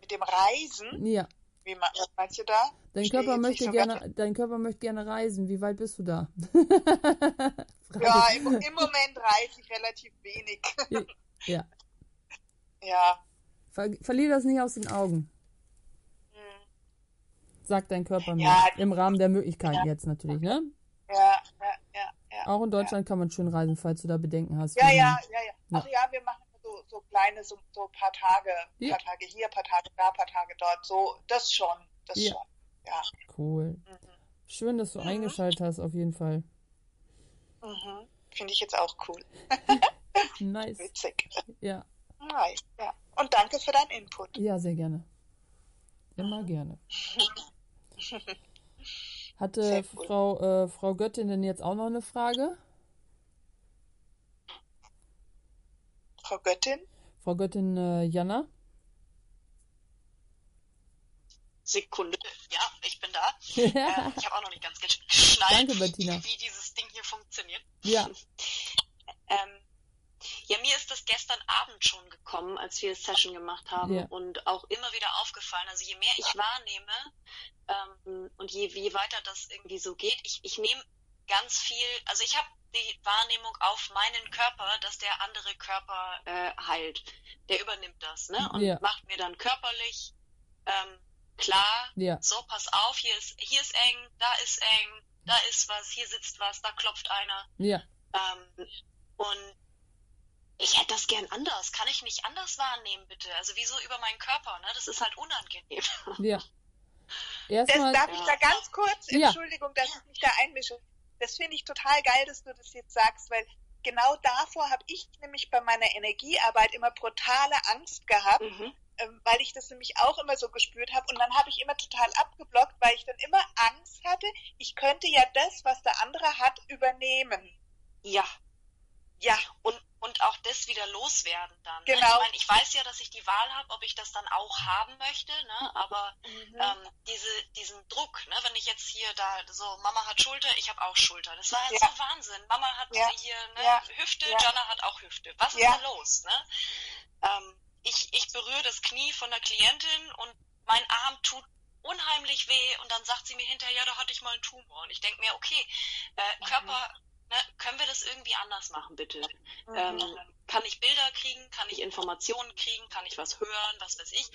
Mit dem Reisen? Ja. Wie meinst du da? Dein Körper möchte so gerne, dein Körper möchte gerne reisen. Wie weit bist du da? ja, im, im Moment reise ich relativ wenig. ja. Ja. Ver verlier das nicht aus den Augen. Hm. Sagt dein Körper mir. Ja, Im Rahmen der Möglichkeiten ja. jetzt natürlich, ne? Ja, ja, ja. ja Auch in Deutschland kann man schön reisen, falls du da Bedenken hast. Ja, ja, ja, ja. Ach ja, wir machen so, so kleine, so, so ein paar Tage, ja. paar Tage hier, paar Tage da, paar Tage dort. So, das schon, das schon. Ja. Cool. Mhm. Schön, dass du mhm. eingeschaltet hast, auf jeden Fall. Mhm. Finde ich jetzt auch cool. Nice. Witzig. Ja. Nice, ja. Und danke für deinen Input. Ja, sehr gerne. Immer gerne. Hatte cool. Frau, äh, Frau Göttin denn jetzt auch noch eine Frage? Frau Göttin? Frau Göttin äh, Jana? Sekunde. Ja, ich bin da. ähm, ich habe auch noch nicht ganz gesch- geschnallt, Danke, Bettina. wie dieses Ding hier funktioniert. Ja. Ähm, ja, mir ist das gestern Abend schon gekommen, als wir Session gemacht haben Ja. und auch immer wieder aufgefallen. Also je mehr ich wahrnehme ähm, und je, je weiter das irgendwie so geht, ich, ich nehme ganz viel, also ich habe die Wahrnehmung auf meinen Körper, dass der andere Körper äh, heilt. Der übernimmt das, ne? Und Ja. macht mir dann körperlich ähm, klar, Ja. so pass auf, hier ist, hier ist eng, da ist eng, da ist was, hier sitzt was, da klopft einer. Ja. Ähm, und ich hätte das gern anders. Kann ich nicht anders wahrnehmen, bitte? Also wieso über meinen Körper, ne? Das ist halt unangenehm. Ja. Das, Erstmal, darf ich da ganz kurz, Ja. Entschuldigung, dass ich mich da einmische. Das finde ich total geil, dass du das jetzt sagst, weil genau davor habe ich nämlich bei meiner Energiearbeit immer brutale Angst gehabt, Mhm. ähm, weil ich das nämlich auch immer so gespürt habe. Und dann habe ich immer total abgeblockt, weil ich dann immer Angst hatte, ich könnte ja das, was der andere hat, übernehmen. Ja. Ja, Und, und auch das wieder loswerden dann. Ne? Genau. Ich meine, ich weiß ja, dass ich die Wahl habe, ob ich das dann auch haben möchte, ne? Aber Mhm. ähm, diese, diesen Druck, ne? Wenn ich jetzt hier da so, Mama hat Schulter, ich habe auch Schulter. Das war halt Ja. so Wahnsinn. Mama hat Ja. hier ne, Ja. Hüfte, Ja. Jana hat auch Hüfte. Was ist da los? Ne? Ähm, ich, ich berühre das Knie von der Klientin und mein Arm tut unheimlich weh und dann sagt sie mir hinterher, ja, da hatte ich mal einen Tumor. Und ich denke mir, okay, äh, Körper, ne, können wir das irgendwie anders machen, bitte? Mhm. Ähm, kann ich Bilder kriegen? Kann ich Informationen kriegen? Kann ich was hören? Was weiß ich?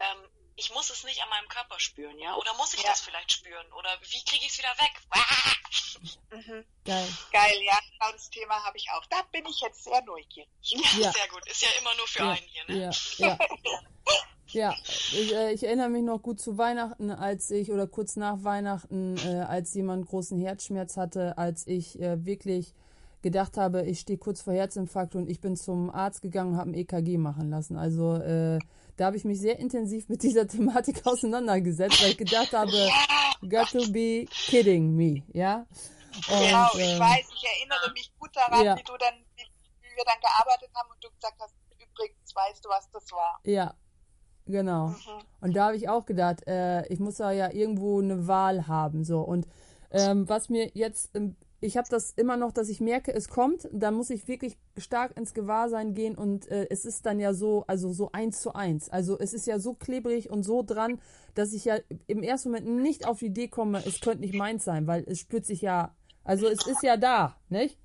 Ähm, ich muss es nicht an meinem Körper spüren, ja? Oder muss ich Ja. das vielleicht spüren? Oder wie kriege ich es wieder weg? Mhm. geil. Geil, ja, genau das Thema habe ich auch. Da bin ich jetzt sehr neugierig. Ja, Ja. sehr gut. Ist ja immer nur für Ja, einen hier, ne? ja, ja. Ja, ich, äh, ich erinnere mich noch gut zu Weihnachten, als ich, oder kurz nach Weihnachten, äh, als jemand großen Herzschmerz hatte, als ich äh, wirklich gedacht habe, ich stehe kurz vor Herzinfarkt und ich bin zum Arzt gegangen und habe ein EKG machen lassen. Also äh, da habe ich mich sehr intensiv mit dieser Thematik auseinandergesetzt, weil ich gedacht habe, got to be kidding me, ja. Und, Genau, ich ähm, weiß, ich erinnere mich gut daran, ja. wie du dann, wie, wie wir dann gearbeitet haben und du gesagt hast, übrigens weißt du, was das war. Ja, genau. Mhm. Und da habe ich auch gedacht, äh, ich muss da ja irgendwo eine Wahl haben. So. Und ähm, was mir jetzt, ich habe das immer noch, dass ich merke, es kommt, da muss ich wirklich stark ins Gewahrsein gehen und äh, es ist dann ja so, also so eins zu eins. Also es ist ja so klebrig und so dran, dass ich ja im ersten Moment nicht auf die Idee komme, es könnte nicht meins sein, weil es spürt sich ja, also es ist ja da, nicht?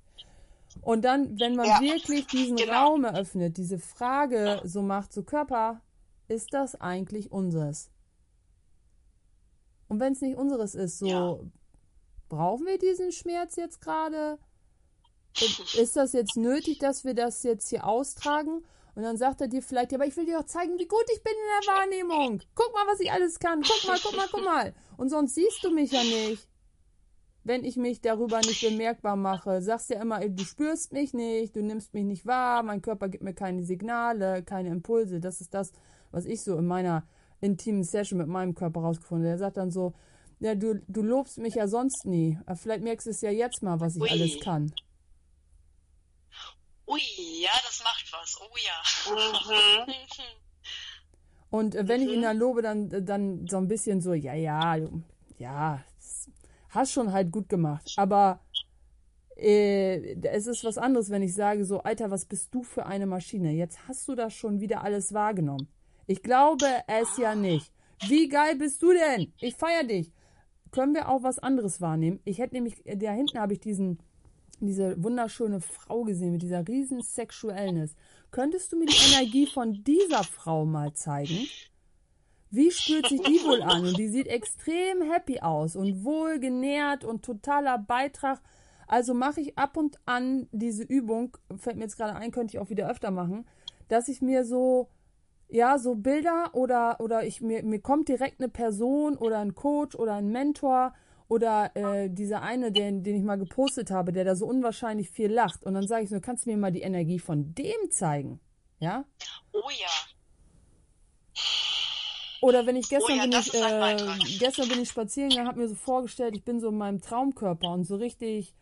Und dann, wenn man Ja. wirklich diesen Genau. Raum eröffnet, diese Frage so macht, so Körper, ist das eigentlich unseres? Und wenn es nicht unseres ist, so Ja. brauchen wir diesen Schmerz jetzt gerade? Ist das jetzt nötig, dass wir das jetzt hier austragen? Und dann sagt er dir vielleicht, ja, aber ich will dir doch zeigen, wie gut ich bin in der Wahrnehmung. Guck mal, was ich alles kann. Guck mal, guck mal, guck mal. Und sonst siehst du mich ja nicht. Wenn ich mich darüber nicht bemerkbar mache, sagst ja immer, du spürst mich nicht, du nimmst mich nicht wahr, mein Körper gibt mir keine Signale, keine Impulse. Das ist das, was ich so in meiner intimen Session mit meinem Körper rausgefunden habe. Der sagt dann so, ja, du, du lobst mich ja sonst nie. Vielleicht merkst du es ja jetzt mal, was ich Ui. alles kann. Ui, ja, das macht was. Oh ja. Mhm. Und äh, wenn ich ihn Mhm. dann lobe, dann, äh, dann so ein bisschen so, ja, ja, ja, hast schon halt gut gemacht. Aber äh, es ist was anderes, wenn ich sage so, Alter, was bist du für eine Maschine? Jetzt hast du das schon wieder alles wahrgenommen. Ich glaube es ja nicht. Wie geil bist du denn? Ich feier dich. Können wir auch was anderes wahrnehmen? Ich hätte nämlich, äh, da hinten habe ich diesen, diese wunderschöne Frau gesehen mit dieser riesen Sexuellness. Könntest du mir die Energie von dieser Frau mal zeigen? Wie spürt sich die wohl an? Und die sieht extrem happy aus und wohl genährt und totaler Beitrag. Also mache ich ab und an diese Übung, fällt mir jetzt gerade ein, könnte ich auch wieder öfter machen, dass ich mir so, ja, so Bilder oder, oder ich, mir, mir kommt direkt eine Person oder ein Coach oder ein Mentor oder äh, dieser eine, den, den ich mal gepostet habe, der da so unwahrscheinlich viel lacht. Und dann sage ich so, kannst du mir mal die Energie von dem zeigen? Ja? Oh ja. Oder wenn ich gestern Oh ja, bin ich, äh, gestern bin ich spazieren gegangen, habe mir so vorgestellt, ich bin so in meinem Traumkörper und so richtig,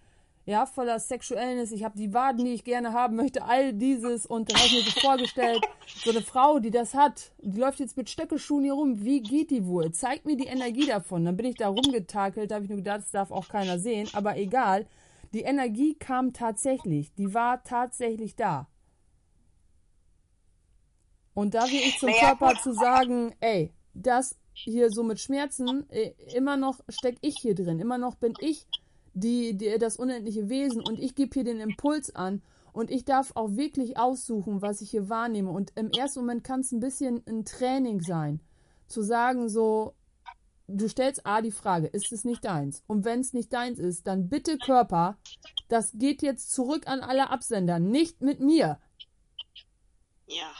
ja, voller Sexuellness. Ich habe die Waden, die ich gerne haben möchte, all dieses und dann habe ich mir so vorgestellt, so eine Frau, die das hat, die läuft jetzt mit Stöckelschuhen hier rum. Wie geht die wohl? Zeig mir die Energie davon. Dann bin ich da rumgetakelt, da habe ich nur gedacht, das darf auch keiner sehen, aber egal. Die Energie kam tatsächlich, die war tatsächlich da. Und da will ich zum Körper zu sagen, ey, das hier so mit Schmerzen, äh, immer noch steck ich hier drin, immer noch bin ich die, die das unendliche Wesen und ich gebe hier den Impuls an und ich darf auch wirklich aussuchen, was ich hier wahrnehme. Und im ersten Moment kann es ein bisschen ein Training sein, zu sagen so, du stellst A die Frage, ist es nicht deins? Und wenn es nicht deins ist, dann bitte Körper, das geht jetzt zurück an alle Absender, nicht mit mir. Ja.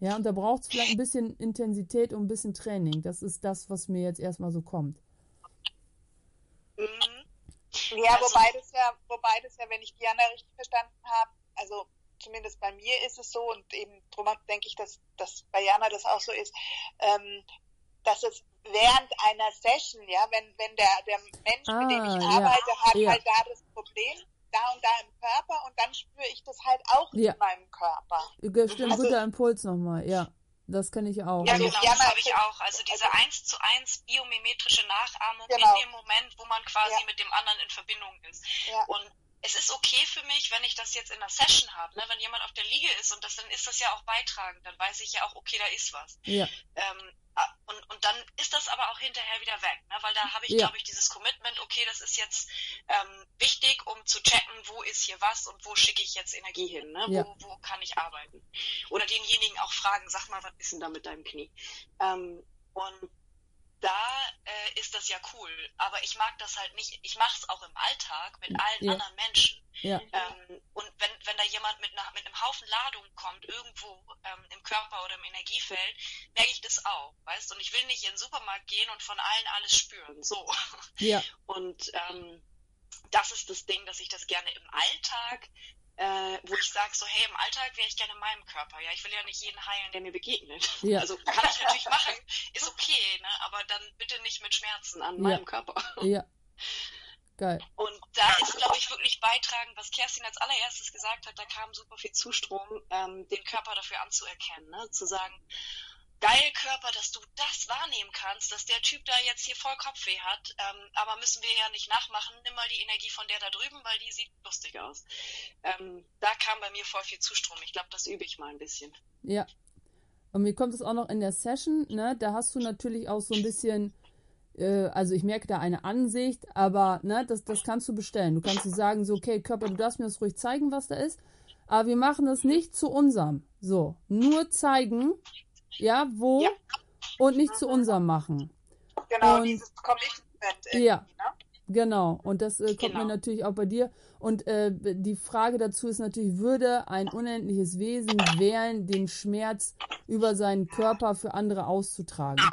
Ja, und da braucht es vielleicht ein bisschen Intensität und ein bisschen Training. Das ist das, was mir jetzt erstmal so kommt. Mhm. Ja, wobei das ja, wobei das ja, wenn ich Diana richtig verstanden habe, also zumindest bei mir ist es so und eben drum denke ich, dass, dass bei Jana das auch so ist, ähm, dass es während einer Session, ja, wenn, wenn der, der Mensch, mit dem Ah, ich ja. arbeite, hat Ja. halt da das Problem, da und da im Körper und dann spüre ich das halt auch Ja. in meinem Körper. Stimmt, Also- guter Impuls nochmal. Ja, das kenne ich auch. Ja, genau, das habe ich auch. Also diese 1 zu 1 biomimetrische Nachahmung Genau. in dem Moment, wo man quasi Ja. mit dem anderen in Verbindung ist. Ja. Und es ist okay für mich, wenn ich das jetzt in einer Session habe, ne? wenn jemand auf der Liege ist und das, dann ist das ja auch beitragend, dann weiß ich ja auch, okay, da ist was. Ja, Ähm, und, und dann ist das aber auch hinterher wieder weg, ne? weil da habe ich, Ja. glaube ich, dieses Commitment, okay, das ist jetzt ähm, wichtig, um zu checken, wo ist hier was und wo schicke ich jetzt Energie hin, ne? Ja. wo, wo kann ich arbeiten. Oder denjenigen auch fragen, sag mal, was ist denn da mit deinem Knie? Ähm, und da äh, ist das ja cool, aber ich mag das halt nicht, ich mache es auch im Alltag mit allen Ja. anderen Menschen. ja, Ähm, und wenn, wenn da jemand mit, einer, mit einem Haufen Ladung kommt, irgendwo ähm, im Körper oder im Energiefeld, merke ich das auch, weißt? Und ich will nicht in den Supermarkt gehen und von allen alles spüren, so. ja, Und ähm, das ist das Ding, dass ich das gerne im Alltag, äh, wo ich sage so, hey, im Alltag wäre ich gerne in meinem Körper. Ja, ich will ja nicht jeden heilen, der mir begegnet. Ja. Also kann ich natürlich machen, ist okay, ne? aber dann bitte nicht mit Schmerzen an Ja. meinem Körper. ja. Geil. Und da ist, glaube ich, wirklich beitragend, was Kerstin als allererstes gesagt hat, da kam super viel Zustrom, ähm, den Körper dafür anzuerkennen, ne? zu sagen, geil Körper, dass du das wahrnehmen kannst, dass der Typ da jetzt hier voll Kopfweh hat, ähm, aber müssen wir ja nicht nachmachen, nimm mal die Energie von der da drüben, weil die sieht lustig aus. Ähm, da kam bei mir voll viel Zustrom. Ich glaube, das übe ich mal ein bisschen. Ja. Und mir kommt es auch noch in der Session, ne? Da hast du natürlich auch so ein bisschen, äh, also ich merke da eine Ansicht, aber ne, das, das kannst du bestellen. Du kannst dir sagen, so, okay, Körper, du darfst mir das ruhig zeigen, was da ist. Aber wir machen das nicht zu unserem. So, nur zeigen, ja, wo Ja. und nicht zu unserem machen. Genau, Und- dieses Commitment Ja. ne? Genau, und das äh, kommt Genau. mir natürlich auch bei dir. Und äh, die Frage dazu ist natürlich, würde ein unendliches Wesen wählen, den Schmerz über seinen Körper für andere auszutragen?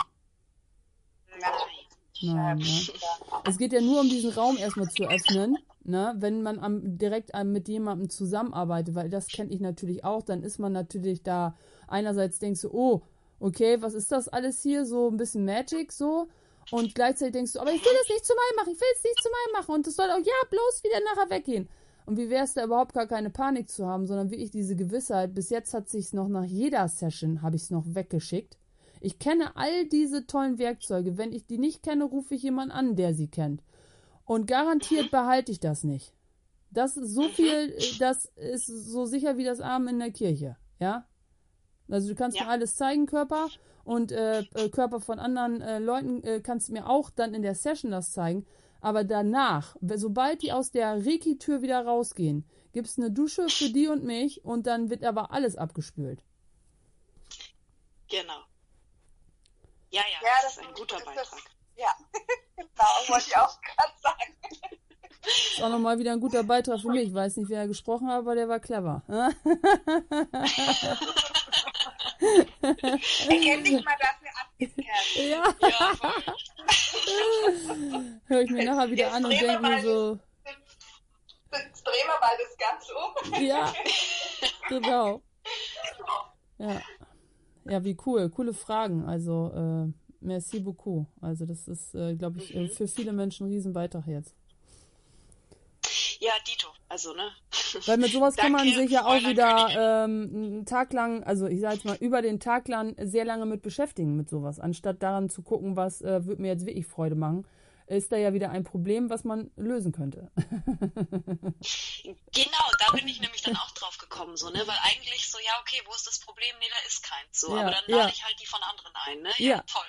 Nein, ne? Ja. Es geht ja nur um diesen Raum erstmal zu öffnen, ne? wenn man am, direkt mit jemandem zusammenarbeitet, weil das kenne ich natürlich auch, dann ist man natürlich da, einerseits denkst du, oh, okay, was ist das alles hier, so ein bisschen Magic so, und gleichzeitig denkst du, aber ich will das nicht zu meinem machen, ich will es nicht zu meinem machen, und das soll auch, ja, bloß wieder nachher weggehen. Und wie wäre es da überhaupt gar keine Panik zu haben, sondern wirklich diese Gewissheit, bis jetzt hat sich's noch nach jeder Session, habe ich es noch weggeschickt. Ich kenne all diese tollen Werkzeuge. Wenn ich die nicht kenne, rufe ich jemanden an, der sie kennt. Und garantiert behalte ich das nicht. Das ist so viel, äh, das ist so sicher wie das Armen in der Kirche. Ja? Also du kannst Ja. mir alles zeigen, Körper. Und äh, äh, Körper von anderen äh, Leuten äh, kannst du mir auch dann in der Session das zeigen. Aber danach, sobald die aus der Reiki-Tür wieder rausgehen, gibt's eine Dusche für die und mich und dann wird aber alles abgespült. Genau. Ja, ja, Ja, das das ist ein guter ist das- Beitrag. Ja, genau, wollte ich auch gerade sagen. Ist auch nochmal wieder ein guter Beitrag für mich. Ich weiß nicht, wer gesprochen hat, aber der war clever. Erkenn dich mal dafür ab, Kerstin. ja. Ja. Höre ich mir nachher wieder Jetzt an und denke mir so, Jetzt drehen wir mal das Ganze um. ja, genau. Ja. Ja, wie cool. Coole Fragen. Also, äh, merci beaucoup. Also, das ist, äh, glaube ich, äh, für viele Menschen ein Riesenbeitrag jetzt. Ja, Dito. Also, ne? Weil mit sowas kann man sich ja auch wieder ähm, einen Tag lang, also ich sag jetzt mal, über den Tag lang sehr lange mit beschäftigen mit sowas. Anstatt daran zu gucken, was äh, wird mir jetzt wirklich Freude machen, ist da ja wieder ein Problem, was man lösen könnte. Genau, da bin ich nämlich dann auch drauf gekommen, so, ne? Weil eigentlich so, ja, okay, wo ist das Problem? Nee, da ist keins. So, Ja, aber dann ja. lade ich halt die von anderen ein, ne? Ja. toll.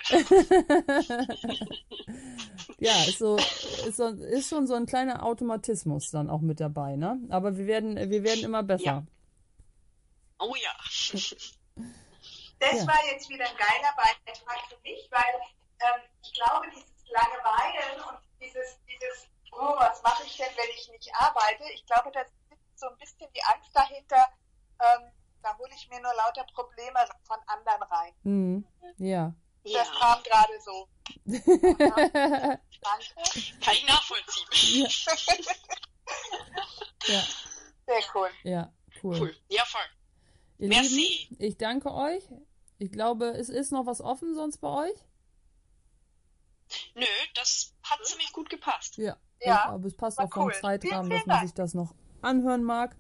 ja, ist so, ist so, ist schon so ein kleiner Automatismus dann auch mit dabei, ne? Aber wir werden, wir werden immer besser. Ja. Oh ja. Das Ja. war jetzt wieder ein geiler Beitrag für mich, weil ähm, ich glaube, dieses Langeweilen und dieses, dieses, oh, was mache ich denn, wenn ich nicht arbeite? Ich glaube, da sitzt so ein bisschen die Angst dahinter, ähm, da hole ich mir nur lauter Probleme von anderen rein. Mhm. Ja. Ja, Das kam gerade so. Danke. kann ich nachvollziehen. ja, Sehr cool. ja, cool. Cool. Ja, voll. Ihr Merci. Lieben, ich danke euch. Ich glaube, es ist noch was offen sonst bei euch. Nö, das hat ziemlich gut gepasst. Ja. Ja, Aber es passt auch vom cool. Zeitrahmen, dass man Dank. sich das noch anhören mag.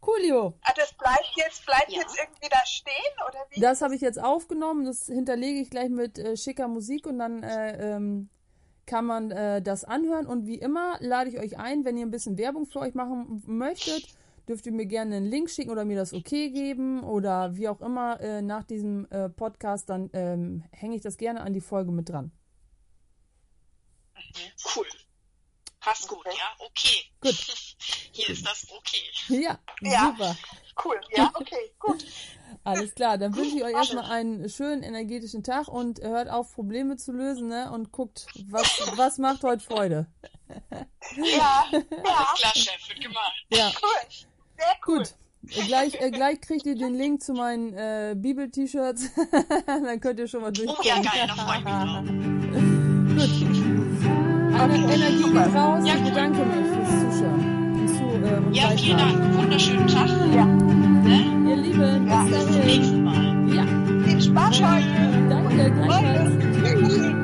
Coolio. Ah, das bleibt jetzt, bleibt Ja. jetzt irgendwie da stehen, oder wie? Das habe ich jetzt aufgenommen. Das hinterlege ich gleich mit äh, schicker Musik und dann äh, ähm, kann man äh, das anhören. Und wie immer lade ich euch ein, wenn ihr ein bisschen Werbung für euch machen möchtet, dürft ihr mir gerne einen Link schicken oder mir das okay geben oder wie auch immer äh, nach diesem äh, Podcast, dann ähm, hänge ich das gerne an die Folge mit dran. Cool. Passt gut, Okay. ja? Okay. Gut. Hier ist das okay. Ja, Ja. super. Cool. Ja, okay, gut. Alles klar, dann wünsche ich euch erstmal einen schönen energetischen Tag und hört auf, Probleme zu lösen ne? und guckt, was, was macht heute Freude. Ja, ja, Klar, Chef, wird gemalt. Ja, cool. Sehr cool. gut. Gleich, äh, gleich kriegt ihr den Link zu meinen äh, Bibel-T-Shirts. dann könnt ihr schon mal Oh durchgucken. ja, geil, da freue ich mich drauf. Gut. Eine Energie geht raus. Ja, ich bedanke mich fürs Zuschauen. Zu, äh, und Ja, vielen Beitragen. Dank. Wunderschönen Tag. Ja. Ne? Ihr Lieben, Ja, bis Bis zum nächsten Mal. Ja, Viel Spaß heute. danke, gleichfalls.